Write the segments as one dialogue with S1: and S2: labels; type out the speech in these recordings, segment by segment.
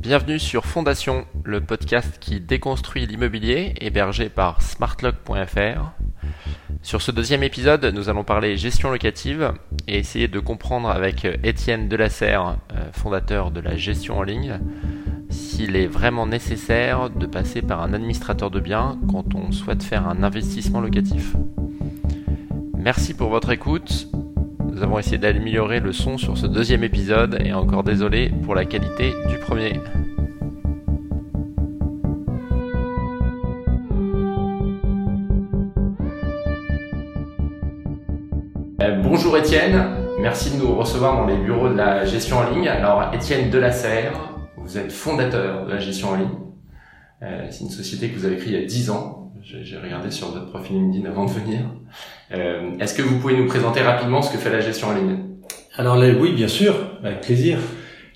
S1: Bienvenue sur Fondation, le podcast qui déconstruit l'immobilier, hébergé par smartlock.fr. Sur ce deuxième épisode, nous allons parler gestion locative et essayer de comprendre avec Étienne Delasserre, euh, fondateur de la gestion en ligne, s'il est vraiment nécessaire de passer par un administrateur de biens quand on souhaite faire un investissement locatif. Merci pour votre écoute. Nous avons essayé d'améliorer le son sur ce deuxième épisode et encore désolé pour la qualité du premier. Euh, bonjour Étienne, merci de nous recevoir dans les bureaux de la gestion en ligne. Alors Étienne Delasserre, vous êtes fondateur de la gestion en ligne. Euh, c'est une société que vous avez créée il y a 10 ans. J'ai regardé sur votre profil LinkedIn avant de venir. Euh, Est-ce que vous pouvez nous présenter rapidement ce que fait la gestion en ligne?
S2: Alors oui, bien sûr, avec plaisir.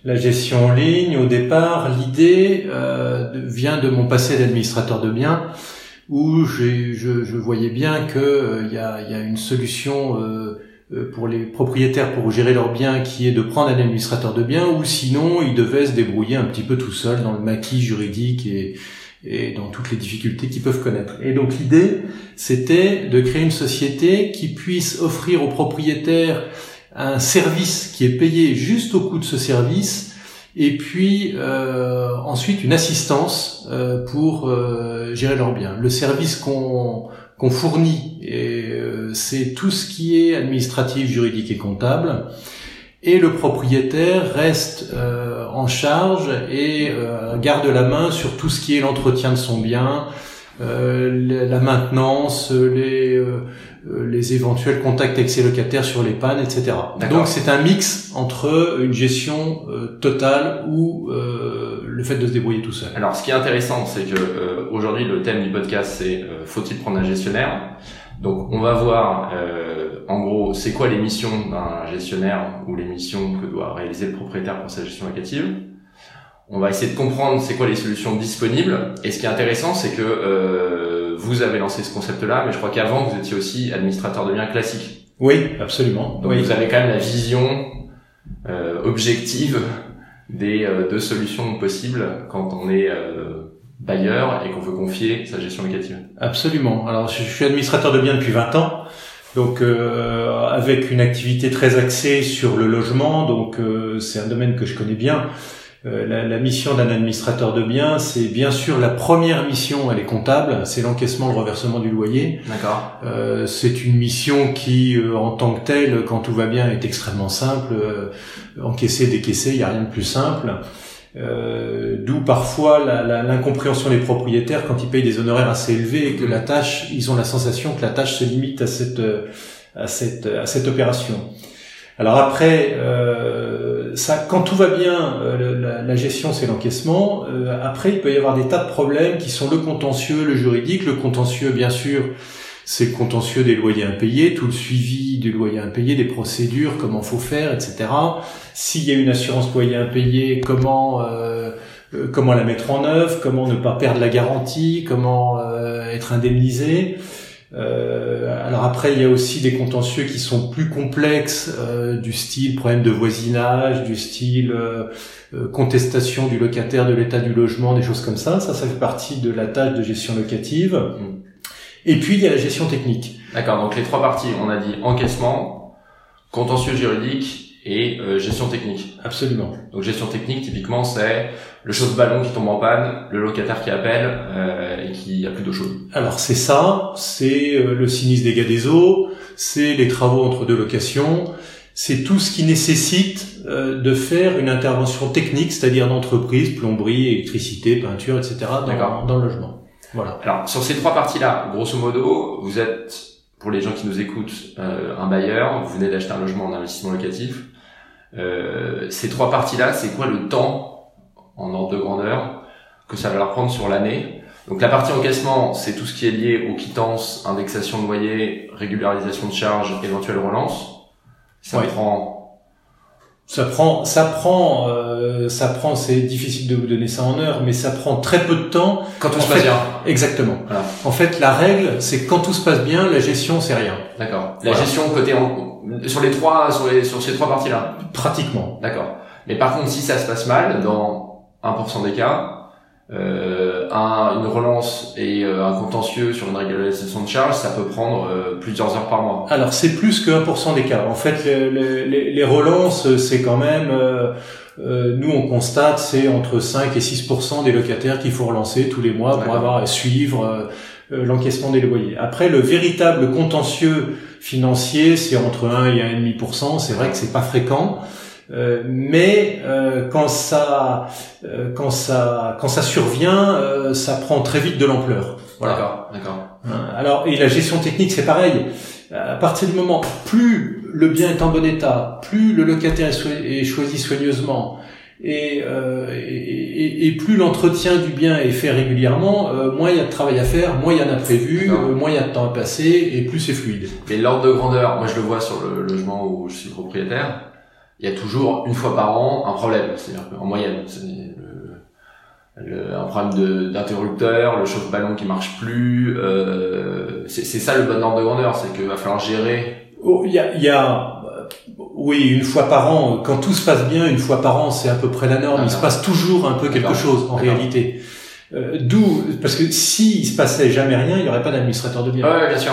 S2: La gestion en ligne, au départ, l'idée euh, vient de mon passé d'administrateur de biens, où je, je, voyais bien qu'il euh, y, a, y, a, une solution euh, euh, pour les propriétaires pour gérer leurs biens qui est de prendre un administrateur de biens, ou sinon ils devaient se débrouiller un petit peu tout seuls dans le maquis juridique et, et dans toutes les difficultés qu'ils peuvent connaître. Et donc l'idée, c'était de créer une société qui puisse offrir aux propriétaires un service qui est payé juste au coût de ce service, et puis euh, ensuite une assistance euh, pour euh, gérer leurs biens. Le service qu'on qu'on fournit, euh, c'est tout ce qui est administratif, juridique et comptable et le propriétaire reste euh, en charge et euh, garde la main sur tout ce qui est l'entretien de son bien, euh, la maintenance, les, euh, les éventuels contacts avec ses locataires sur les pannes, etc. Donc c'est un mix entre une gestion euh, totale ou le fait de se débrouiller tout seul.
S1: Alors ce qui est intéressant, c'est que aujourd'hui le thème du podcast c'est faut-il prendre un gestionnaire? Donc on va voir euh, en gros c'est quoi les missions d'un gestionnaire ou les missions que doit réaliser le propriétaire pour sa gestion locative. On va essayer de comprendre c'est quoi les solutions disponibles. Et ce qui est intéressant c'est que euh, vous avez lancé ce concept-là, mais je crois qu'avant vous étiez aussi administrateur de biens classique.
S2: Oui, absolument.
S1: Donc vous avez quand même la vision euh, objective des euh, deux solutions possibles quand on est euh, bailleur et qu'on veut confier sa gestion locative.
S2: Absolument. Alors je suis administrateur de biens depuis 20 ans. Donc euh, avec une activité très axée sur le logement, donc euh, c'est un domaine que je connais bien. Euh, la, la, mission d'un administrateur de biens, c'est bien sûr la première mission, elle est comptable, c'est l'encaissement, le reversement du loyer.
S1: D'accord.
S2: Euh, c'est une mission qui, euh, en tant que telle, quand tout va bien, est extrêmement simple. encaisser, décaisser, il n'y a rien de plus simple. Euh, D'où parfois l'incompréhension des propriétaires quand ils payent des honoraires assez élevés et que la tâche, ils ont la sensation que la tâche se limite à cette à cette à cette opération. Alors après, euh, ça, quand tout va bien, euh, la, la, gestion c'est l'encaissement. Euh, après, il peut y avoir des tas de problèmes qui sont le contentieux, le juridique. Le contentieux, bien sûr, c'est le contentieux des loyers impayés, tout le suivi du loyer impayé, des procédures, comment faut faire, etc. S'il y a une assurance loyer impayé, comment euh, euh, comment la mettre en œuvre, comment ne pas perdre la garantie, comment euh, être indemnisé. alors après, il y a aussi des contentieux qui sont plus complexes, du style problème de voisinage, du style contestation du locataire de l'état du logement, des choses comme ça. Ça, ça fait partie de la tâche de gestion locative. Et puis il y a la gestion technique.
S1: D'accord, donc les trois parties, on a dit encaissement, contentieux juridique et euh, gestion technique.
S2: Absolument.
S1: Donc gestion technique, typiquement, c'est le chauffe-ballon qui tombe en panne, le locataire qui appelle euh, et qui a plus d'eau chaude.
S2: Alors c'est ça, c'est euh, le sinistre dégâts des eaux, c'est les travaux entre deux locations, c'est tout ce qui nécessite de faire une intervention technique, c'est-à-dire d'entreprise, plomberie, électricité, peinture, etc. dans, dans le logement.
S1: Voilà. Alors sur ces trois parties-là, grosso modo, vous êtes, pour les gens qui nous écoutent, euh, un bailleur, vous venez d'acheter un logement en investissement locatif. Euh, ces trois parties-là, c'est quoi le temps en ordre de grandeur que ça va leur prendre sur l'année? Donc la partie encaissement, c'est tout ce qui est lié aux quittances, indexation de loyer, régularisation de charges, éventuelle relance. Ça prend
S2: ça prend, ça prend, euh, ça prend. C'est difficile de vous donner ça en heure, mais ça prend très peu de temps.
S1: Quand tout se passe bien.
S2: Exactement. En fait, la règle, c'est quand tout se passe bien, la gestion, c'est rien.
S1: D'accord. La gestion côté sur les trois, sur, les, sur ces trois parties-là.
S2: Pratiquement.
S1: D'accord. Mais par contre, si ça se passe mal, dans 1% des cas, euh, un, une relance et euh, un contentieux sur une régularisation de charge, ça peut prendre euh, plusieurs heures par mois.
S2: Alors c'est plus que 1% des cas. En fait, les, les, les relances, c'est quand même, euh, euh, nous on constate, c'est entre 5 et 6% des locataires qu'il faut relancer tous les mois pour avoir à suivre l'encaissement des loyers. Après, le véritable contentieux financier, c'est entre 1 et 1,5%. C'est vrai que c'est pas fréquent. Euh, mais euh, quand ça euh, quand ça quand ça survient, ça prend très vite de l'ampleur.
S1: Voilà. D'accord, d'accord.
S2: Alors et la gestion technique c'est pareil. À partir du moment plus le bien est en bon état, plus le locataire est, choisi soigneusement, et, et, et, plus l'entretien du bien est fait régulièrement, moins il y a de travail à faire, moins il y en a prévu, moins il y a de temps à passer, et plus c'est fluide.
S1: Et l'ordre de grandeur, moi je le vois sur le logement où je suis propriétaire il y a toujours une fois par an un problème, c'est-à-dire en moyenne, c'est le, un problème d'interrupteur, le chauffe-ballon qui marche plus, euh, c'est ça le bon ordre de grandeur, c'est qu'il va falloir gérer.
S2: Oh, il y a, y a oui, une fois par an, quand tout se passe bien, une fois par an, c'est à peu près la norme. il se passe toujours un peu quelque chose en réalité. Euh, D'où, parce que s'il se passait jamais rien, il n'y aurait pas d'administrateur de biens.
S1: Ouais, bien sûr.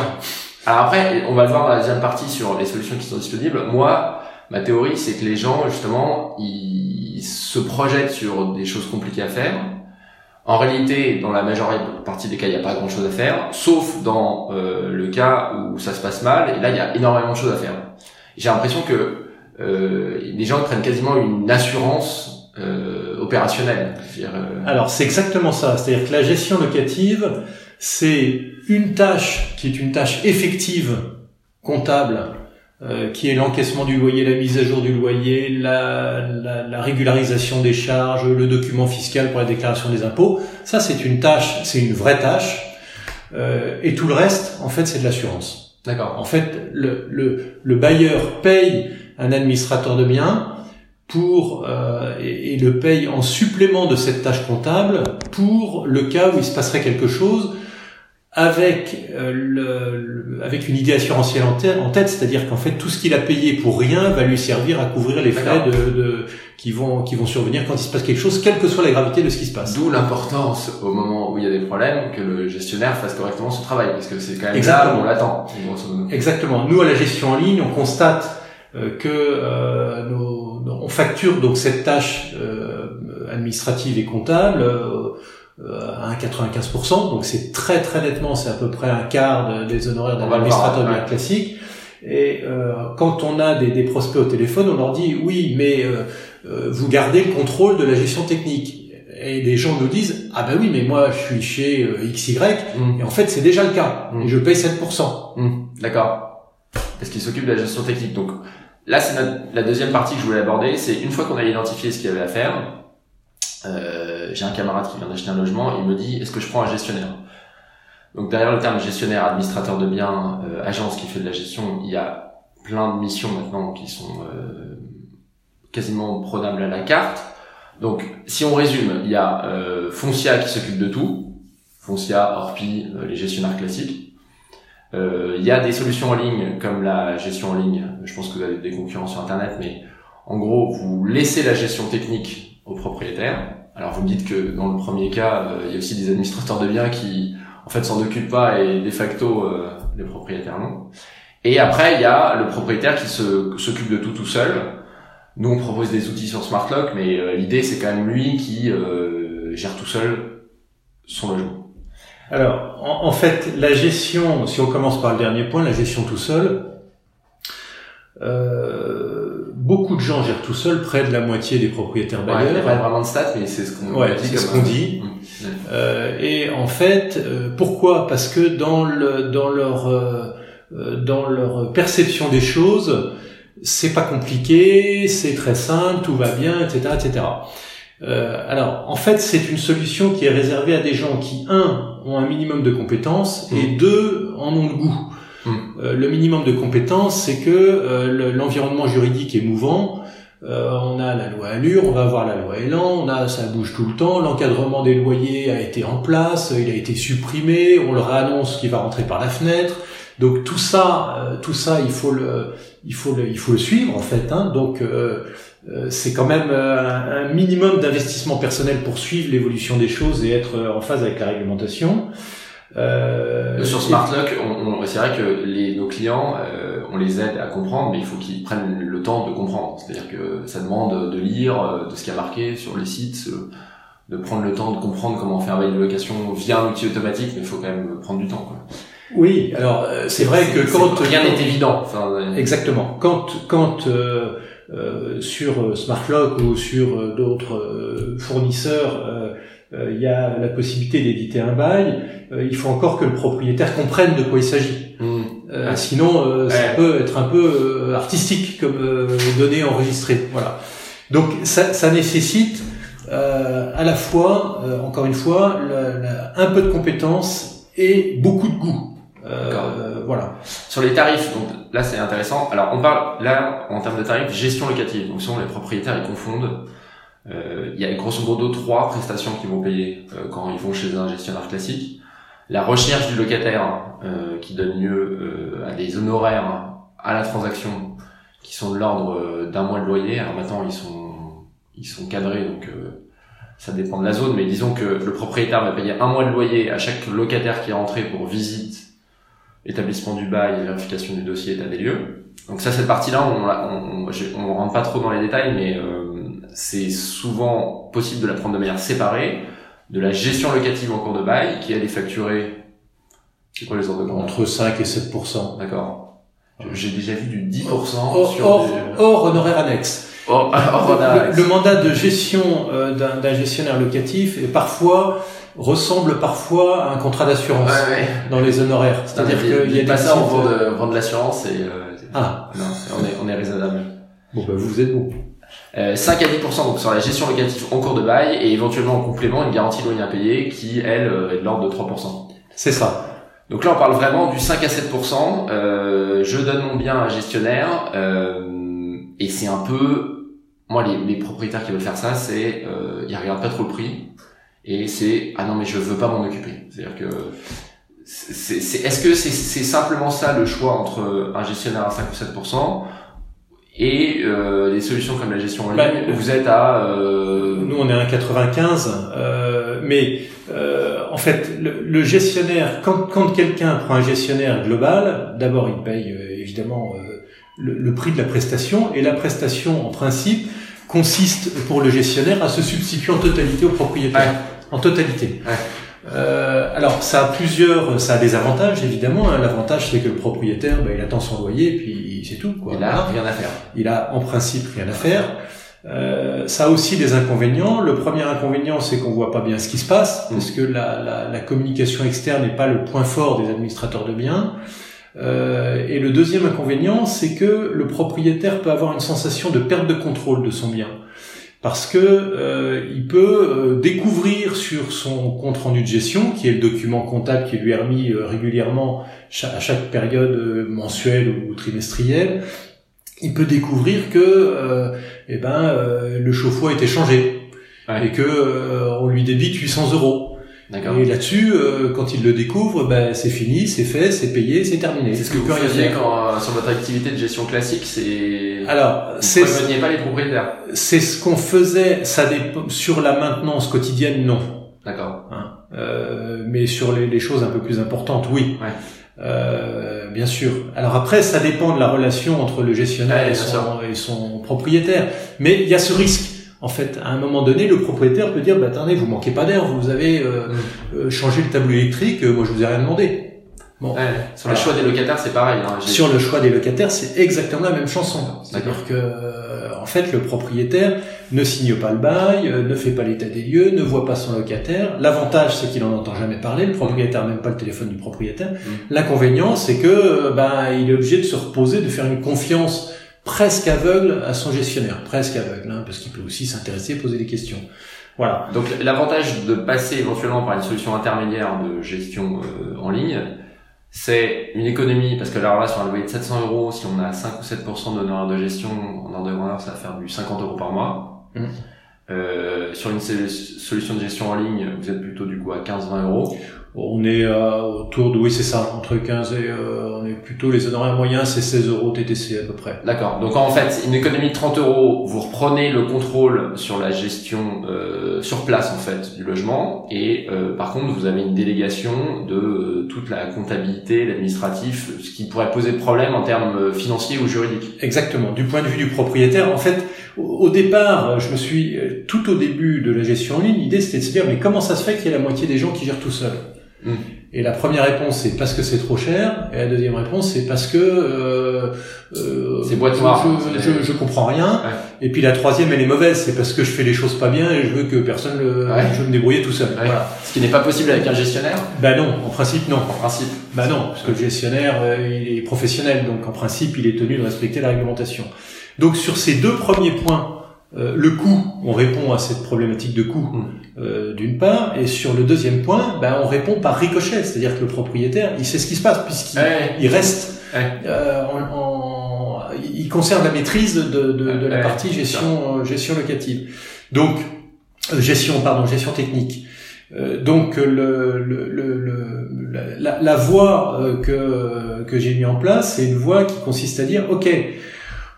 S1: Alors après, on va le voir dans la deuxième partie sur les solutions qui sont disponibles. Moi, ma théorie, c'est que les gens, justement, ils se projettent sur des choses compliquées à faire. En réalité, dans la majeure partie des cas, il n'y a pas grand-chose à faire, sauf dans euh, le cas où ça se passe mal. Et là, il y a énormément de choses à faire. J'ai l'impression que euh, les gens prennent quasiment une assurance euh, opérationnelle.
S2: Euh, Alors, c'est exactement ça. C'est-à-dire que la gestion locative, c'est une tâche qui est une tâche effective comptable euh, qui est l'encaissement du loyer, la mise à jour du loyer, la, la, la, régularisation des charges, le document fiscal pour la déclaration des impôts. Ça, c'est une tâche, c'est une vraie tâche. Euh, et tout le reste, en fait, c'est de l'assurance.
S1: D'accord.
S2: En fait, le, le, le, bailleur paye un administrateur de biens pour euh, et, et, le paye en supplément de cette tâche comptable pour le cas où il se passerait quelque chose avec euh, le, avec une idée assurantielle en tête, c'est-à-dire qu'en fait tout ce qu'il a payé pour rien va lui servir à couvrir les frais de, de, qui vont qui vont survenir quand il se passe quelque chose, quelle que soit la gravité de ce qui se passe.
S1: D'où l'importance au moment où il y a des problèmes que le gestionnaire fasse correctement son travail, parce que c'est quand même Exactement. là où on l'attend.
S2: Exactement. Nous à la gestion en ligne, on constate euh, que euh, nos, on facture donc cette tâche euh, administrative et comptable à 95%, donc c'est très très nettement, c'est à peu près un quart des honoraires d'un administrateur bien classique. Et euh, quand on a des, des, prospects au téléphone, on leur dit oui, mais euh, euh vous gardez le contrôle de la gestion technique. Et les gens nous disent ah ben oui, mais moi je suis chez euh, XY mm. et en fait c'est déjà le cas mm. et je paye 7%.
S1: Mm. D'accord. Parce qu'ils s'occupent de la gestion technique. Donc là c'est la deuxième partie que je voulais aborder, c'est une fois qu'on a identifié ce qu'il y avait à faire. Euh, j'ai un camarade qui vient d'acheter un logement, il me dit est-ce que je prends un gestionnaire? Donc derrière le terme gestionnaire, administrateur de biens, euh, agence qui fait de la gestion, il y a plein de missions maintenant qui sont euh, quasiment prenables à la carte. Donc si on résume, il y a euh, Foncia qui s'occupe de tout, Foncia, Orpi, les gestionnaires classiques. Il y a des solutions en ligne comme la gestion en ligne. Je pense que vous avez des concurrents sur Internet, mais en gros, vous laissez la gestion technique aux propriétaires alors vous me dites que dans le premier cas, euh, il y a aussi des administrateurs de biens qui en fait s'en occupent pas et de facto euh, les propriétaires non. Et après il y a le propriétaire qui s'occupe de tout tout seul. Nous on propose des outils sur SmartLock, mais euh, l'idée c'est quand même lui qui gère tout seul son logement.
S2: Alors en, fait la gestion, si on commence par le dernier point, la gestion tout seul. Euh, beaucoup de gens gèrent tout seuls, près de la moitié des propriétaires bailleurs.
S1: il n'y a pas vraiment de stats, mais c'est ce qu'on
S2: ouais, dit. ce qu'on dit. Mmh. Euh, et en fait, euh, pourquoi? Parce que dans le dans leur euh, euh, dans leur perception des choses, c'est pas compliqué, c'est très simple, tout va bien, etc., etc. Euh, alors, en fait, c'est une solution qui est réservée à des gens qui, un, ont un minimum de compétences et mmh. deux, en ont le goût. Euh, le minimum de compétences, c'est que euh, l'environnement juridique est mouvant. Euh, on a la loi Allure, on va avoir la loi Elan, on a ça bouge tout le temps. L'encadrement des loyers a été en place, il a été supprimé, on le réannonce qu'il va rentrer par la fenêtre. Donc tout ça, tout ça, il faut le, il faut le, il faut le suivre en fait. Hein. Donc euh, c'est quand même un, minimum d'investissement personnel pour suivre l'évolution des choses et être en phase avec la réglementation.
S1: Euh, sur SmartLock, on, c'est vrai que les, nos clients, on les aide à comprendre, mais il faut qu'ils prennent le temps de comprendre. C'est-à-dire que ça demande de lire de ce qui a marqué sur les sites, de prendre le temps de comprendre comment faire un bail de location via un outil automatique, mais il faut quand même prendre du temps. Quoi.
S2: Oui, alors euh, c'est vrai que quand
S1: rien n'est évident.
S2: exactement. Quand quand euh, euh, sur SmartLock ou sur d'autres fournisseurs, il y a la possibilité d'éditer un bail, il faut encore que le propriétaire comprenne de quoi il s'agit. Mmh. Sinon, ça peut être un peu artistique comme données enregistrées. Voilà. Donc ça, ça nécessite euh, à la fois, euh, encore une fois, un peu de compétences et beaucoup de goût. Euh, voilà.
S1: Sur les tarifs, donc là c'est intéressant. Alors on parle là en termes de tarifs gestion locative. Donc souvent les propriétaires ils confondent. Il y a grosso modo trois prestations qu'ils vont payer quand ils vont chez un gestionnaire classique. La recherche du locataire qui donne lieu à des honoraires à la transaction qui sont de l'ordre d'un mois de loyer. Alors maintenant ils sont ils sont cadrés, donc euh, ça dépend de la zone, mais disons que le propriétaire va payer un mois de loyer à chaque locataire qui est rentré pour visite, établissement du bail, vérification du dossier, état des lieux. Donc ça, cette partie-là, on, on, rentre pas trop dans les détails, mais euh, c'est souvent possible de la prendre de manière séparée de la gestion locative en cours de bail, qui elle est facturée.
S2: C'est quoi les ordres de Entre 5 et 7
S1: D'accord. J'ai déjà vu du 10 hors,
S2: sur hors, hors honoraire annexe. Le, mandat de gestion euh, d'un gestionnaire locatif est parfois ressemble parfois à un contrat d'assurance dans les honoraires.
S1: C'est-à-dire qu'il y a des ça, on vend de, de l'assurance et euh, ah. non, on est on est raisonnable.
S2: Bon bah vous êtes bon.
S1: Euh, 5 à 10% donc sur la gestion locative en cours de bail et éventuellement en complément une garantie loyer impayé qui elle euh, est de l'ordre de 3%.
S2: C'est ça.
S1: Donc là on parle vraiment du 5 à 7%. Euh, je donne mon bien à un gestionnaire et c'est un peu moi, les, les, propriétaires qui veulent faire ça, c'est euh, ils regardent pas trop le prix et c'est ah non mais je veux pas m'en occuper. C'est-à-dire que c'est, est-ce que c'est, c'est simplement ça le choix entre un gestionnaire à 5 ou 7 et euh, des solutions comme la gestion en ligne, bah, vous êtes à... Euh...
S2: Nous, on est à 95, euh, mais euh, en fait, le, le gestionnaire, quand, quand quelqu'un prend un gestionnaire global, d'abord, il paye euh, évidemment le, le, prix de la prestation, et la prestation, en principe, consiste pour le gestionnaire à se substituer en totalité au propriétaire. En totalité. Euh, alors ça a plusieurs, ça a des avantages évidemment. Hein. L'avantage c'est que le propriétaire, bah, il attend son loyer puis c'est tout.
S1: Quoi. Il a rien à faire.
S2: Il a en principe rien à faire. Euh, ça a aussi des inconvénients. Le premier inconvénient, c'est qu'on voit pas bien ce qui se passe, mmh. parce que la, la, la communication externe n'est pas le point fort des administrateurs de biens. Euh, et le deuxième inconvénient, c'est que le propriétaire peut avoir une sensation de perte de contrôle de son bien. Parce que euh, il peut euh, découvrir sur son compte rendu de gestion, qui est le document comptable qui lui est remis euh, régulièrement à chaque période mensuelle ou trimestrielle, il peut découvrir que eh ben le chauffe-eau a été changé et que on lui débite 800 euros. Et là-dessus, euh, quand il le découvre, ben, c'est fini, c'est fait, c'est payé, c'est terminé.
S1: C'est ce que vous faisiez quand, euh, sur votre activité de gestion classique, c'est...
S2: Alors,
S1: c'est... Pas les propriétaires
S2: C'est ce qu'on faisait, ça dépend, sur la maintenance quotidienne, non.
S1: D'accord. Hein
S2: euh, mais sur les, les, choses un peu plus importantes, oui. Ouais. Euh, bien sûr. Alors après, ça dépend de la relation entre le gestionnaire et, son, et, son, propriétaire. Mais il y a ce risque en fait, à un moment donné, le propriétaire peut dire, bah, attendez, vous manquez pas d'air, vous avez euh, mm. euh, changé le tableau électrique, euh, moi je vous ai rien demandé.
S1: Bon. sur le choix des locataires, c'est pareil.
S2: Hein, sur le choix des locataires, c'est exactement la même chanson. C'est-à-dire que, en fait, le propriétaire ne signe pas le bail, ne fait pas l'état des lieux, ne voit pas son locataire. L'avantage, c'est qu'il en entend jamais parler. Le propriétaire même pas le téléphone du propriétaire. Mm. L'inconvénient, c'est que, bah, il est obligé de se reposer, de faire une confiance presque aveugle à son gestionnaire, presque aveugle, hein, parce qu'il peut aussi s'intéresser, poser des questions. Voilà.
S1: Donc l'avantage de passer éventuellement par une solution intermédiaire de gestion euh, en ligne, c'est une économie, parce que alors là, sur un loyer de 700 euros, si on a 5 ou 7% d'honoraires de gestion, en ordre de grandeur, ça va faire du 50 euros par mois. Mmh. Euh, sur une solution de gestion en ligne, vous êtes plutôt du coup à 15-20 euros.
S2: On est euh, autour de, oui c'est ça, entre 15 et, euh, on est plutôt, les honoraires moyens c'est 16 euros TTC à peu près.
S1: D'accord, donc en fait, une économie de 30 euros, vous reprenez le contrôle sur la gestion euh, sur place en fait du logement, et euh, par contre vous avez une délégation de toute la comptabilité, l'administratif, ce qui pourrait poser problème en termes financiers ou juridiques.
S2: Exactement, du point de vue du propriétaire, en fait, au départ, je me suis, tout au début de la gestion en ligne, l'idée c'était de se dire, mais comment ça se fait qu'il y a la moitié des gens qui gèrent tout seuls Mm. Et la première réponse c'est parce que c'est trop cher, et la deuxième réponse c'est parce que euh,
S1: euh, c'est boîte noire.
S2: Je, je, je, comprends rien. Et puis la troisième elle est mauvaise, c'est parce que je fais les choses pas bien et je veux que personne, le, je veux me débrouiller tout seul. Voilà.
S1: Ce qui n'est pas possible avec un gestionnaire.
S2: Ben non, en principe non.
S1: En principe.
S2: Ben non, parce que le gestionnaire euh, il est professionnel, donc en principe il est tenu de respecter la réglementation. Donc sur ces deux premiers points euh, le coût, on répond à cette problématique de coût mm. euh, d'une part, et sur le deuxième point, ben, on répond par ricochet, c'est-à-dire que le propriétaire, il sait ce qui se passe puisqu'il il reste, euh, en, il conserve la maîtrise de, de, de la partie gestion euh, gestion locative. Donc gestion pardon gestion technique. donc le, le, le, la, la, voie que que j'ai mis en place, c'est une voie qui consiste à dire ok,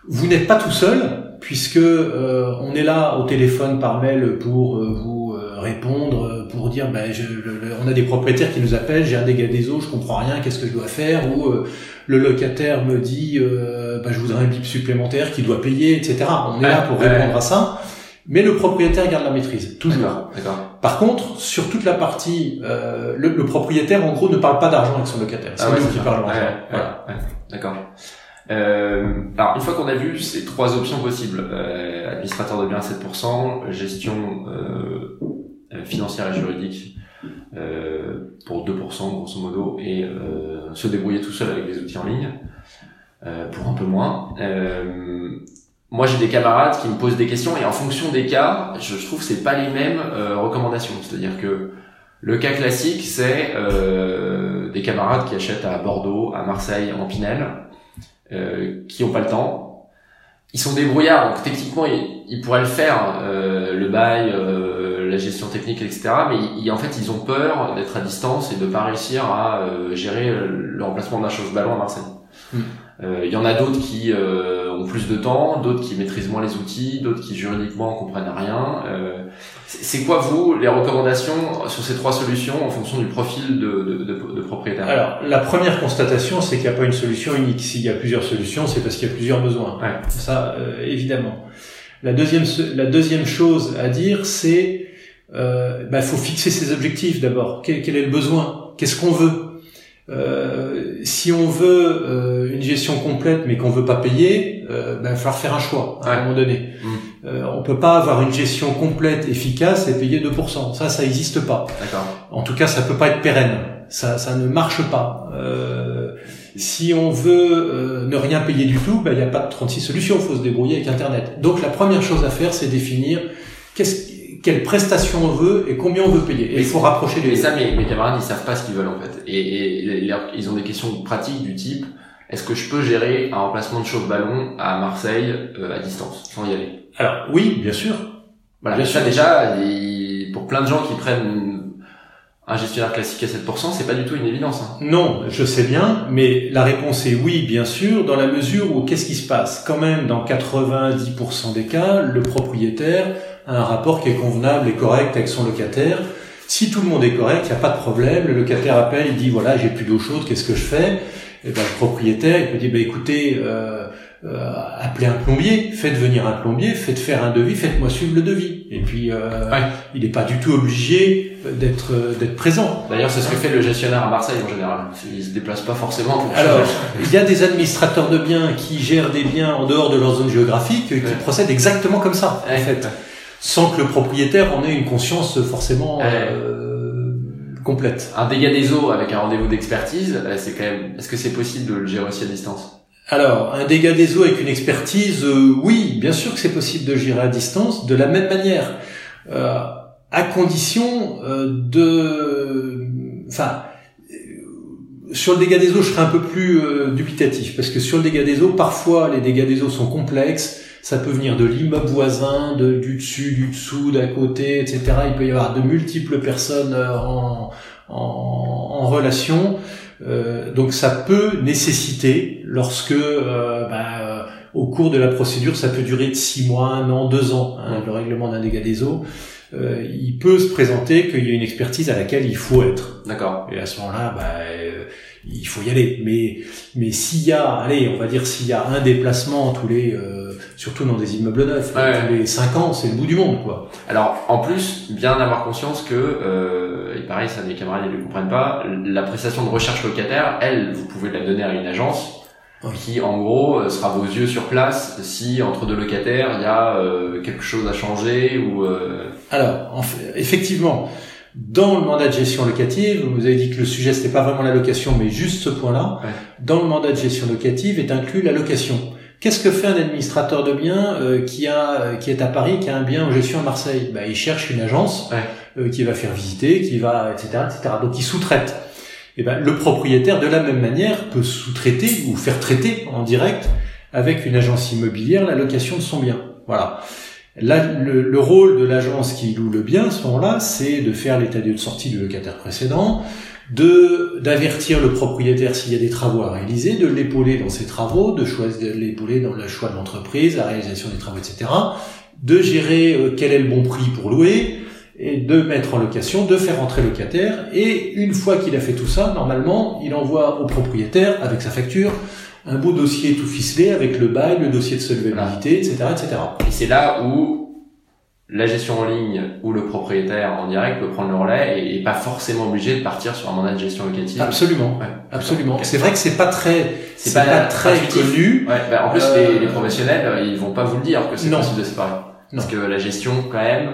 S2: vous n'êtes pas tout seul puisque euh, on est là au téléphone par mail pour euh, vous euh, répondre, pour dire ben, je, on a des propriétaires qui nous appellent, j'ai un dégât des eaux, je comprends rien, qu'est-ce que je dois faire? Ou le locataire me dit ben, je voudrais un bip supplémentaire qui doit payer, etc. On est là pour répondre à ça. Mais le propriétaire garde la maîtrise, toujours. Par contre, sur toute la partie, le, propriétaire, en gros, ne parle pas d'argent avec son locataire. C'est ah nous qui parlons.
S1: D'accord. Euh, alors, une fois qu'on a vu ces trois options possibles, euh, administrateur de biens 7%, gestion euh, euh, financière et juridique euh, pour 2% grosso modo, et euh, se débrouiller tout seul avec des outils en ligne pour un peu moins. moi, j'ai des camarades qui me posent des questions, et en fonction des cas, je, je trouve que c'est pas les mêmes recommandations. C'est-à-dire que le cas classique, c'est des camarades qui achètent à Bordeaux, à Marseille, en Pinel, euh, qui ont pas le temps. Ils sont débrouillards, donc techniquement ils, pourraient le faire, euh, le bail, euh, la gestion technique, etc. Mais en fait ils ont peur d'être à distance et de pas réussir à gérer le remplacement d'un chauffe-ballon à Marseille. Hmm. Il y en a d'autres qui ont plus de temps, d'autres qui maîtrisent moins les outils, d'autres qui juridiquement comprennent rien. Euh, c'est quoi vous les recommandations sur ces trois solutions en fonction du profil de, de, de, de propriétaire?
S2: Alors la première constatation, c'est qu'il n'y a pas une solution unique. S'il y a plusieurs solutions, c'est parce qu'il y a plusieurs besoins. Ouais. Ça, euh, évidemment. La deuxième, la deuxième chose à dire, c'est euh, bah, faut fixer ses objectifs d'abord. Quel, quel, est le besoin? Qu'est-ce qu'on veut? Euh, si on veut euh, une gestion complète mais qu'on veut pas payer, euh, ben, il va falloir faire un choix à un moment donné. Mm. Euh, on peut pas avoir une gestion complète, efficace et payer 2%. Ça, ça n'existe pas. En tout cas, ça peut pas être pérenne. Ça, ça ne marche pas. Euh, si on veut ne rien payer du tout, ben, il n'y a pas de 36 solutions. Il faut se débrouiller avec Internet. Donc la première chose à faire, c'est définir qu'est-ce quelle prestation on veut et combien on veut payer. Et il faut rapprocher les.
S1: Mais ça, mes, mes camarades, ils savent pas ce qu'ils veulent en fait. Et, ils ont des questions pratiques du type est-ce que je peux gérer un remplacement de chauffe-ballon à Marseille euh, à distance sans y aller?
S2: Alors oui, bien sûr.
S1: Voilà, bien ça déjà, pour plein de gens qui prennent un gestionnaire classique à 7%, c'est pas du tout une évidence. Hein.
S2: Non, je sais bien, mais la réponse est oui, bien sûr, dans la mesure où qu'est-ce qui se passe? Quand même, dans 90% des cas, le propriétaire un rapport qui est convenable et correct avec son locataire. Si tout le monde est correct, il n'y a pas de problème. Le locataire appelle, il dit voilà, j'ai plus d'eau chaude, qu'est-ce que je fais? Et eh ben, le propriétaire, il peut dire bah, écoutez, euh, euh, appelez un plombier, faites venir un plombier, faites faire un devis, faites-moi suivre le devis. Et puis, euh, il n'est pas du tout obligé d'être d'être présent.
S1: D'ailleurs, c'est ce que fait le gestionnaire à Marseille en général. Il se déplace pas forcément. Pour
S2: Alors, il y a des administrateurs de biens qui gèrent des biens en dehors de leur zone géographique, qui procèdent exactement comme ça, en fait sans que le propriétaire en ait une conscience forcément euh, complète.
S1: Un dégât des eaux avec un rendez-vous d'expertise, c'est quand même. Est-ce que c'est possible de le gérer aussi à distance?
S2: Alors, un dégât des eaux avec une expertise, euh, oui, bien sûr que c'est possible de gérer à distance, de la même manière, euh, à condition de, enfin, sur le dégât des eaux, je serais un peu plus dubitatif parce que sur le dégât des eaux, parfois les dégâts des eaux sont complexes ça peut venir de l'immeuble voisin, de, du dessus, du dessous, d'à côté, etc. Il peut y avoir de multiples personnes euh, en, en, en relation. Euh, donc ça peut nécessiter, lorsque euh, bah, euh, au cours de la procédure, ça peut durer de six mois, un an, deux ans, hein, le règlement d'un dégât des eaux, euh, il peut se présenter qu'il y a une expertise à laquelle il faut être.
S1: D'accord.
S2: Et à ce moment-là, bah, euh, il faut y aller. Mais mais s'il y a, allez, on va dire s'il y a un déplacement tous les, euh, surtout dans des immeubles neufs,
S1: Ouais.
S2: tous les cinq ans, c'est le bout du monde, quoi.
S1: Alors, en plus, bien avoir conscience que, euh, et pareil, ça mes camarades ils ne comprennent pas, la prestation de recherche locataire, elle, vous pouvez la donner à une agence qui, en gros, euh, sera vos yeux sur place si entre deux locataires il y a euh, quelque chose à changer ou. euh,
S2: Alors, en fait, effectivement, dans le mandat de gestion locative, vous avez dit que le sujet c'était pas vraiment la location, mais juste ce point-là.
S1: Ouais.
S2: Dans le mandat de gestion locative est inclus la location. Qu'est-ce que fait un administrateur de biens euh, qui a qui est à Paris, qui a un bien en gestion à Marseille? Bah, Il cherche une agence
S1: Ouais.
S2: euh, qui va faire visiter, qui va etc etc. Donc il sous-traite. Et ben le propriétaire de la même manière peut sous-traiter ou faire traiter en direct avec une agence immobilière la location de son bien. Voilà. Le, le rôle de l'agence qui loue le bien à ce moment-là, c'est de faire l'état des de sortie du locataire précédent, de d'avertir le propriétaire s'il y a des travaux à réaliser, de l'épauler dans ses travaux, de choisir de l'épauler dans le choix de l'entreprise, la réalisation des travaux, etc. De gérer euh, quel est le bon prix pour louer et de mettre en location, de faire entrer le locataire. Et une fois qu'il a fait tout ça, normalement, il envoie au propriétaire avec sa facture un beau dossier tout ficelé avec le bail, le dossier de solvabilité, etc., etc.
S1: Et c'est là où la gestion en ligne ou le propriétaire en direct peut prendre le relais et, et pas forcément obligé de partir sur un mandat de gestion locative.
S2: Absolument.
S1: Ouais.
S2: Absolument. C'est vrai que c'est pas très,
S1: C'est pas
S2: pas, très
S1: intuitif.
S2: connu.
S1: Ouais, bah, en plus,
S2: Euh,
S1: les, les professionnels, euh, ils vont pas vous le dire que c'est
S2: Non.
S1: possible de séparer. Parce que la gestion, quand même,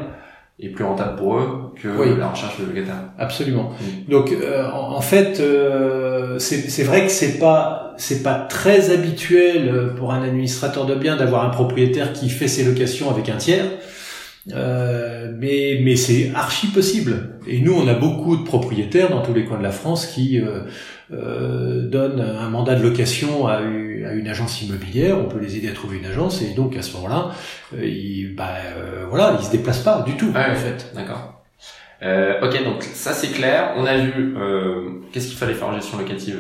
S1: est plus rentable pour eux que
S2: Oui.
S1: la recherche de locataire.
S2: Absolument.
S1: Mm.
S2: Donc, euh, en, en fait, euh, c'est c'est vrai que c'est pas c'est pas très habituel euh, pour un administrateur de biens d'avoir un propriétaire qui fait ses locations avec un tiers. Euh, mais mais c'est archi possible. Et nous, on a beaucoup de propriétaires dans tous les coins de la France qui euh, euh, donnent un mandat de location à une, à une agence immobilière. On peut les aider à trouver une agence et donc à ce moment-là, euh, ils, bah, euh, voilà, ils se déplacent pas du tout
S1: Ouais,
S2: en fait.
S1: D'accord. Euh, ok, donc ça c'est clair. On a vu euh, qu'est-ce qu'il fallait faire en gestion locative,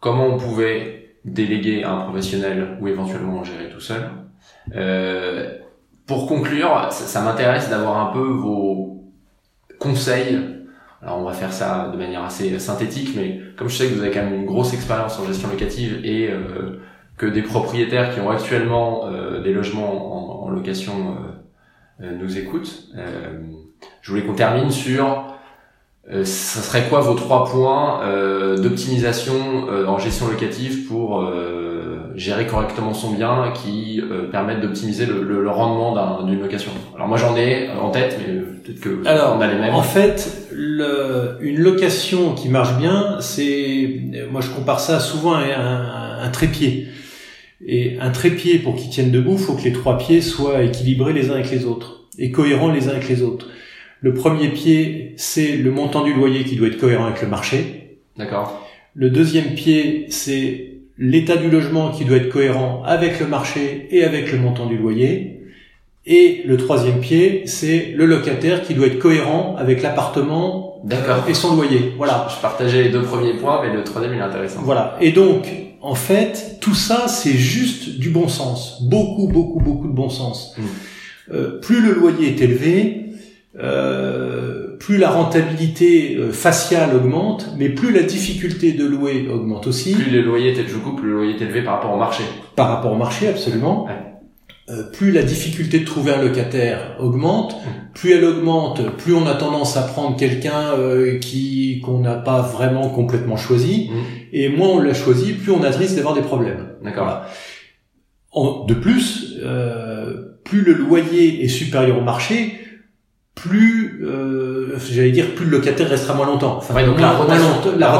S1: comment on pouvait déléguer à un professionnel ou éventuellement gérer tout seul? Euh, pour conclure, ça, m'intéresse d'avoir un peu vos conseils. Alors on va faire ça de manière assez synthétique, mais comme je sais que vous avez quand même une grosse expérience en gestion locative et euh, que des propriétaires qui ont actuellement euh, des logements en, location euh, nous écoutent, je voulais qu'on termine sur ça serait quoi vos trois points d'optimisation en gestion locative pour gérer correctement son bien qui euh, permettent d'optimiser le, le- le rendement d'un- d'une location. Alors moi j'en ai en tête, mais euh, peut-être que
S2: Alors,
S1: on a les mêmes.
S2: en fait, le, une location qui marche bien, c'est, moi je compare ça souvent à un, un trépied. Et un trépied, pour qu'il tienne debout, faut que les trois pieds soient équilibrés les uns avec les autres et cohérents les uns avec les autres. Le premier pied, c'est le montant du loyer qui doit être cohérent avec le marché.
S1: D'accord.
S2: Le deuxième pied, c'est l'état du logement qui doit être cohérent avec le marché et avec le montant du loyer. Et le troisième pied, c'est le locataire qui doit être cohérent avec l'appartement
S1: D'accord.
S2: et son loyer. Voilà.
S1: Je partageais les deux premiers points, mais le troisième il est intéressant.
S2: Voilà. Et donc, en fait, tout ça, c'est juste du bon sens. Beaucoup, beaucoup, beaucoup de bon sens.
S1: Mm.
S2: Euh, plus le loyer est élevé, euh, plus la rentabilité euh, faciale augmente, mais plus la difficulté de louer augmente aussi.
S1: Plus le loyer je coupe, plus le loyer est élevé par rapport au marché.
S2: par rapport au marché, absolument.
S1: Ouais.
S2: Euh, plus la difficulté de trouver un locataire augmente, plus elle augmente, plus on a tendance à prendre quelqu'un euh, qui qu'on n'a pas vraiment complètement choisi,
S1: Mm.
S2: et moins on l'a choisi, plus on a de risque d'avoir des problèmes.
S1: D'accord.
S2: Voilà. En- de plus, euh, plus le loyer est supérieur au marché, plus, euh, j'allais dire, plus le locataire restera moins longtemps. Enfin,
S1: Ouais, donc la rotation- la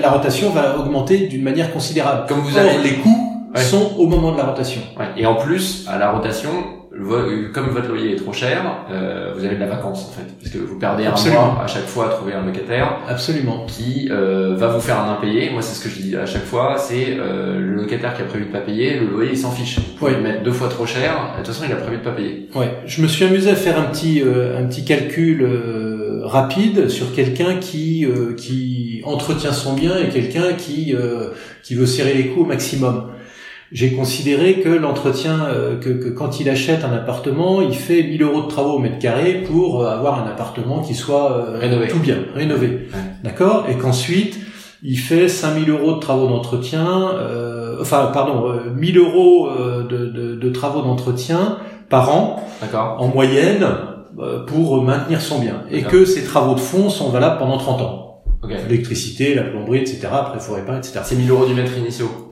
S2: la va augmenter d'une manière considérable.
S1: Comme vous
S2: Or,
S1: avez
S2: les coûts
S1: Ouais.
S2: sont au moment de la rotation.
S1: Ouais. Et en plus, à la rotation, comme votre loyer est trop cher, euh, vous avez de la vacance en fait, parce que vous perdez un
S2: Absolument.
S1: mois à chaque fois à trouver un locataire
S2: Absolument.
S1: qui euh, va vous faire un impayé. Moi, c'est ce que je dis à chaque fois, c'est euh, le locataire qui a prévu de pas payer, le loyer il s'en fiche. Vous pouvez
S2: Ouais.
S1: le mettre deux fois trop cher, de toute façon il a prévu de pas payer.
S2: Ouais, je me suis amusé à faire un petit euh, un petit calcul euh, rapide sur quelqu'un qui euh, qui entretient son bien et quelqu'un qui euh, qui veut serrer les coups au maximum. J'ai considéré que l'entretien, euh, que, que quand il achète un appartement, il fait 1000 euros de travaux au mètre carré pour euh, avoir un appartement qui soit euh,
S1: Rénové.
S2: tout bien, rénové. D'accord? Et qu'ensuite, il fait 5000 euros de travaux d'entretien, euh, enfin, pardon, euh, 1000 euros de, de, de travaux d'entretien par an
S1: D'accord
S2: en moyenne pour maintenir son bien. Et que ces travaux de fond sont valables pendant 30 ans.
S1: Ok.
S2: L'électricité, la plomberie, etc. Après, il faut réparer, etc.
S1: C'est 1000 euros du mètre initiaux.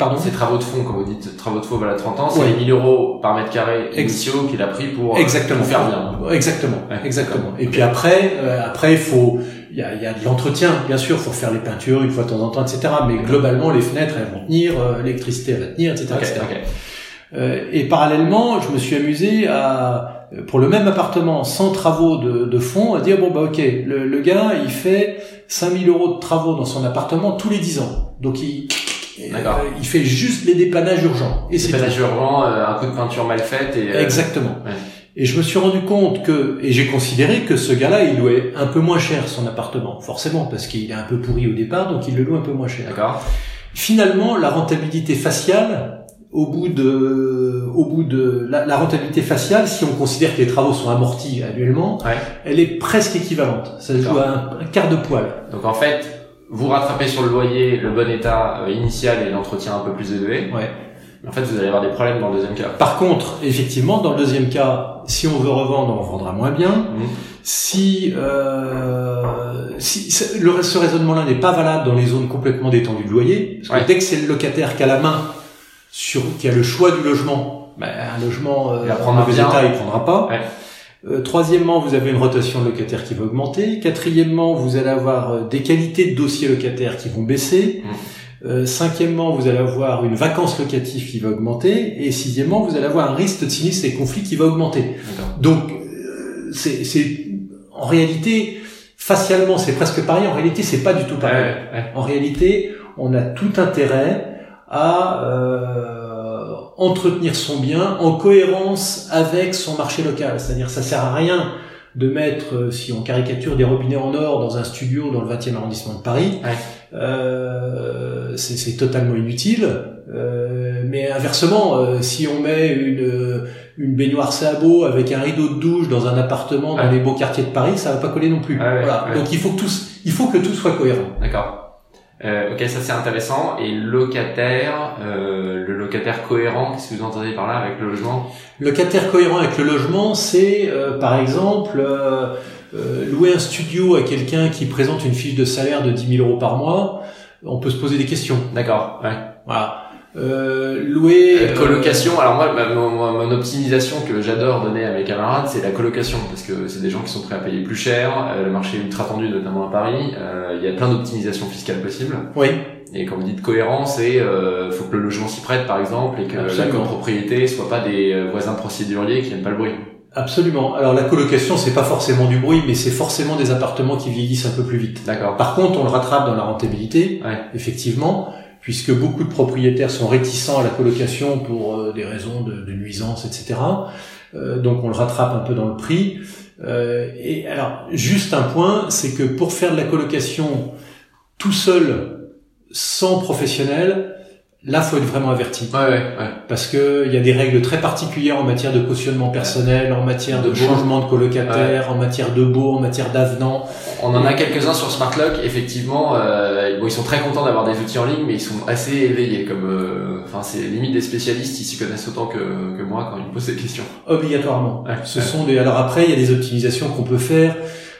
S2: Pardon
S1: C'est travaux de fond, comme vous dites, travaux de fond voilà 30 ans, c'est
S2: Ouais.
S1: les 1000 euros par mètre carré initiaux qu'il a pris pour, euh,
S2: Exactement.
S1: pour faire bien.
S2: Exactement,
S1: Ouais,
S2: exactement. Et puis après, euh, après, il faut, il y a, y a de l'entretien, bien sûr, faut faire les peintures une fois de temps en temps, etc. Mais globalement, les fenêtres, elles vont tenir, euh, l'électricité, elle va tenir, etc. Euh, et parallèlement, je me suis amusé à, pour le même appartement, sans travaux de, de fond, à dire bon bah ok, le, le gars, il fait 5000 euros de travaux dans son appartement tous les 10 ans. Donc il,
S1: D'accord.
S2: euh, il fait juste les dépannages urgents. Et
S1: C'est
S2: c'est
S1: pas
S2: tout.
S1: urgent, euh, un coup de peinture mal faite et... euh,
S2: Exactement.
S1: ouais.
S2: Et je me suis rendu compte que, et j'ai considéré que ce gars-là, il louait un peu moins cher son appartement, forcément, parce qu'il est un peu pourri au départ, donc il le loue un peu moins cher.
S1: D'accord
S2: Finalement, la rentabilité faciale, au bout de, au bout de la, la rentabilité faciale, si on considère que les travaux sont amortis annuellement,
S1: Ouais.
S2: elle est presque équivalente. Ça se joue à un, un quart de poil.
S1: Donc en fait, vous rattrapez sur le loyer le bon état euh, initial et l'entretien un peu plus élevé.
S2: Ouais.
S1: En fait, vous allez avoir des problèmes dans le deuxième cas.
S2: Par contre, effectivement, dans le deuxième cas, si on veut revendre, on vendra moins bien.
S1: Mhm.
S2: Si, euh, si ce- le, ce raisonnement-là n'est pas valable dans les zones complètement détendues de loyer, parce que
S1: Ouais.
S2: dès que c'est le locataire qui a la main sur, qui a le choix du logement, ben, un logement euh, en mauvais
S1: bien.
S2: état, il prendra pas.
S1: Ouais.
S2: Euh, troisièmement, vous avez une rotation de locataires qui va augmenter. Quatrièmement, vous allez avoir euh, des qualités de dossiers locataires qui vont baisser. Euh, cinquièmement, vous allez avoir une vacance locative qui va augmenter. Et sixièmement, vous allez avoir un risque de sinistre et conflit qui va augmenter. Donc, euh, c'est, en réalité, facialement, c'est presque pareil. En réalité, c'est pas du tout pareil.
S1: ouais, ouais.
S2: En réalité, on a tout intérêt à euh, entretenir son bien en cohérence avec son marché local. C'est-à-dire, ça sert à rien de mettre, euh, si on caricature, des robinets en or dans un studio dans le 20e arrondissement de Paris.
S1: Ouais.
S2: Euh, c'est, totalement inutile. Euh, mais inversement, euh, si on met une une baignoire sabot avec un rideau de douche dans un appartement dans les beaux quartiers de Paris, ça va pas coller non plus.
S1: Ouais, ouais,
S2: voilà. Donc il faut que tout, il faut que tout soit cohérent.
S1: D'accord. Euh, ok, ça c'est intéressant. Et locataire, euh, le locataire cohérent, qu'est-ce que vous entendez par là avec le logement?
S2: Locataire cohérent avec le logement, c'est euh, par exemple euh, euh, louer un studio à quelqu'un qui présente une fiche de salaire de 10 000 euros par mois. On peut se poser des questions.
S1: D'accord. Ouais.
S2: Voilà. Euh, louer
S1: Euh, colocation. Alors moi, ma, mon, optimisation que j'adore donner à mes camarades, c'est la colocation parce que c'est des gens qui sont prêts à payer plus cher. euh, le marché est ultra tendu, notamment à Paris. euh, Il y a plein d'optimisations fiscales possibles.
S2: oui.
S1: Et quand vous dites cohérent, c'est euh, faut que le logement s'y prête par exemple et que
S2: Absolument.
S1: la copropriété soit pas des voisins procéduriers qui n'aiment pas le bruit.
S2: Absolument. Alors la colocation, c'est pas forcément du bruit, mais c'est forcément des appartements qui vieillissent un peu plus vite.
S1: D'accord.
S2: Par contre, on le rattrape dans la rentabilité,
S1: Ouais.
S2: effectivement, puisque beaucoup de propriétaires sont réticents à la colocation pour euh, des raisons de, nuisance, etc. Euh, donc on le rattrape un peu dans le prix. Euh, et alors, juste un point, c'est que pour faire de la colocation tout seul, sans professionnel, là, faut être vraiment averti.
S1: Ouais, ouais, ouais.
S2: Parce que il y a des règles très particulières en matière de cautionnement personnel, en matière de, changement de colocataire, en matière de baux, en matière d'avenant.
S1: On en a quelques-uns sur SmartLock. Effectivement, euh, bon, ils sont très contents d'avoir des outils en ligne, mais ils sont assez éveillés. Comme, euh, enfin, c'est limite des spécialistes. Ils s'y connaissent autant que, que moi quand ils me posent des questions.
S2: Obligatoirement. Ce sont des. Alors après, il y a des optimisations qu'on peut faire.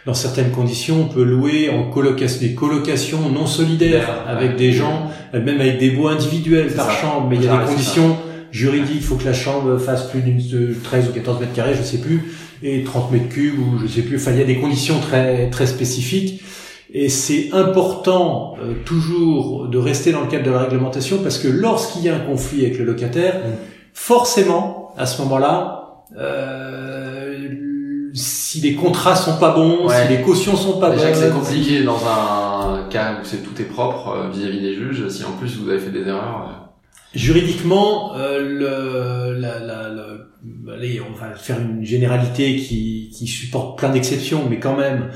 S2: Dans certaines conditions, on peut louer en colocation des colocations non solidaires avec des gens, euh, même avec des baux individuels par
S1: ça.
S2: chambre. Mais il y a
S1: Ça,
S2: des conditions juridiques. Il faut que la chambre fasse plus d'une de 13 ou 14 mètres carrés, je sais plus, et 30 mètres cubes ou je sais plus. Enfin, il y a des conditions très très spécifiques. Et c'est important euh, toujours de rester dans le cadre de la réglementation parce que lorsqu'il y a un conflit avec le locataire,
S1: Mm.
S2: forcément, à ce moment-là, euh, si les contrats sont pas bons,
S1: Ouais.
S2: si les cautions sont pas
S1: Déjà que c'est
S2: bonnes,
S1: compliqué dans un cas où c'est tout est propre euh, vis-à-vis des juges, si en plus vous avez fait des erreurs. euh,
S2: Juridiquement, euh, le, la, la, la- allez, on va faire une généralité qui, qui supporte plein d'exceptions, mais quand même,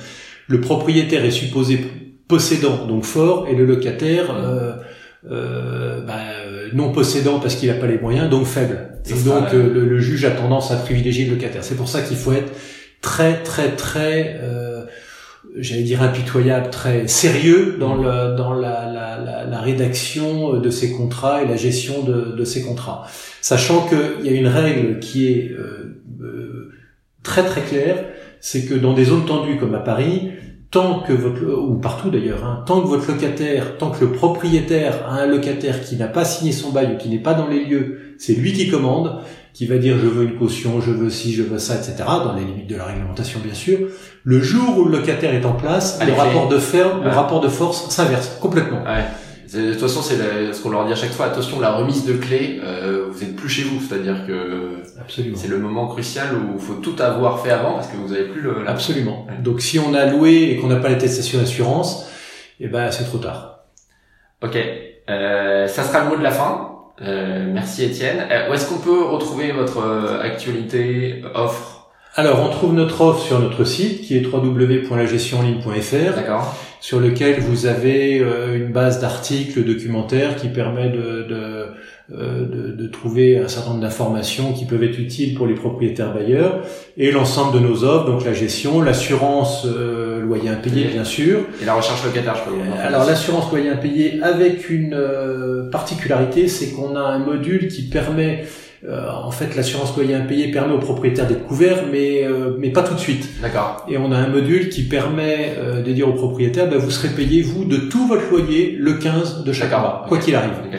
S2: le propriétaire est supposé possédant, donc fort, et le locataire euh, euh, bah, non possédant parce qu'il n'a pas les moyens, donc faible.
S1: Ça
S2: et donc euh, le, le juge a tendance à privilégier le locataire. C'est pour ça qu'il faut être très très très euh, j'allais dire impitoyable, très sérieux dans, le, dans la, la, la, rédaction de ces contrats et la gestion de, de ces contrats. Sachant qu'il y a une règle qui est euh, euh, très très claire, c'est que dans des zones tendues comme à Paris, tant que votre ou partout d'ailleurs, hein, tant que votre locataire, tant que le propriétaire a un locataire qui n'a pas signé son bail ou qui n'est pas dans les lieux, c'est lui qui commande, qui va dire je veux une caution, je veux ci, je veux ça, etc. Dans les limites de la réglementation bien sûr. Le jour où le locataire est en place, le
S1: les
S2: rapport de fer, le rapport de force s'inverse complètement.
S1: Ouais. De toute façon, c'est ce qu'on leur dit à chaque fois. Attention, la remise de clés, euh, vous êtes plus chez vous. C'est-à-dire que c'est le moment crucial où il faut tout avoir fait avant parce que vous avez plus le. La...
S2: Absolument.
S1: Ouais.
S2: Donc si on a loué et qu'on n'a pas l'attestation d'assurance, eh ben c'est trop tard.
S1: Ok. Euh, ça sera le mot de la fin. Euh, merci Étienne. Euh, où est-ce qu'on peut retrouver votre euh, actualité, offre?
S2: Alors on trouve notre offre sur notre site qui est www.lagestionenligne.fr
S1: D'accord.
S2: sur lequel vous avez euh, une base d'articles documentaires qui permet de, de, euh, de, de trouver un certain nombre d'informations qui peuvent être utiles pour les propriétaires bailleurs et l'ensemble de nos offres, donc la gestion, l'assurance euh, loyer impayé bien sûr.
S1: Et la recherche locataire, je peux vous en faire
S2: Alors l'assurance loyer impayé avec une euh, particularité, c'est qu'on a un module qui permet euh, en fait l'assurance loyer impayé permet aux propriétaires d'être couverts mais euh, mais pas tout de suite.
S1: D'accord.
S2: Et on a un module qui permet euh, de dire aux propriétaires, ben, vous serez payé, vous, de tout votre loyer le 15 de chaque mois, quoi qu'il arrive.
S1: Ok.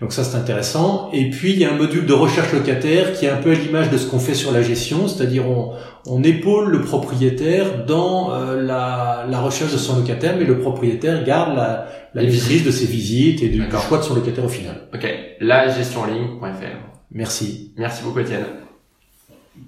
S2: Donc ça, c'est intéressant. Et puis, il y a un module de recherche locataire qui est un peu à l'image de ce qu'on fait sur la gestion, c'est-à-dire on, on épaule le propriétaire dans euh, la, la recherche de son locataire, mais le propriétaire garde la, la maîtrise de ses visites et du, choix de son locataire au final.
S1: Ok. La gestion en ligne.fr.
S2: Merci.
S1: Merci beaucoup Étienne.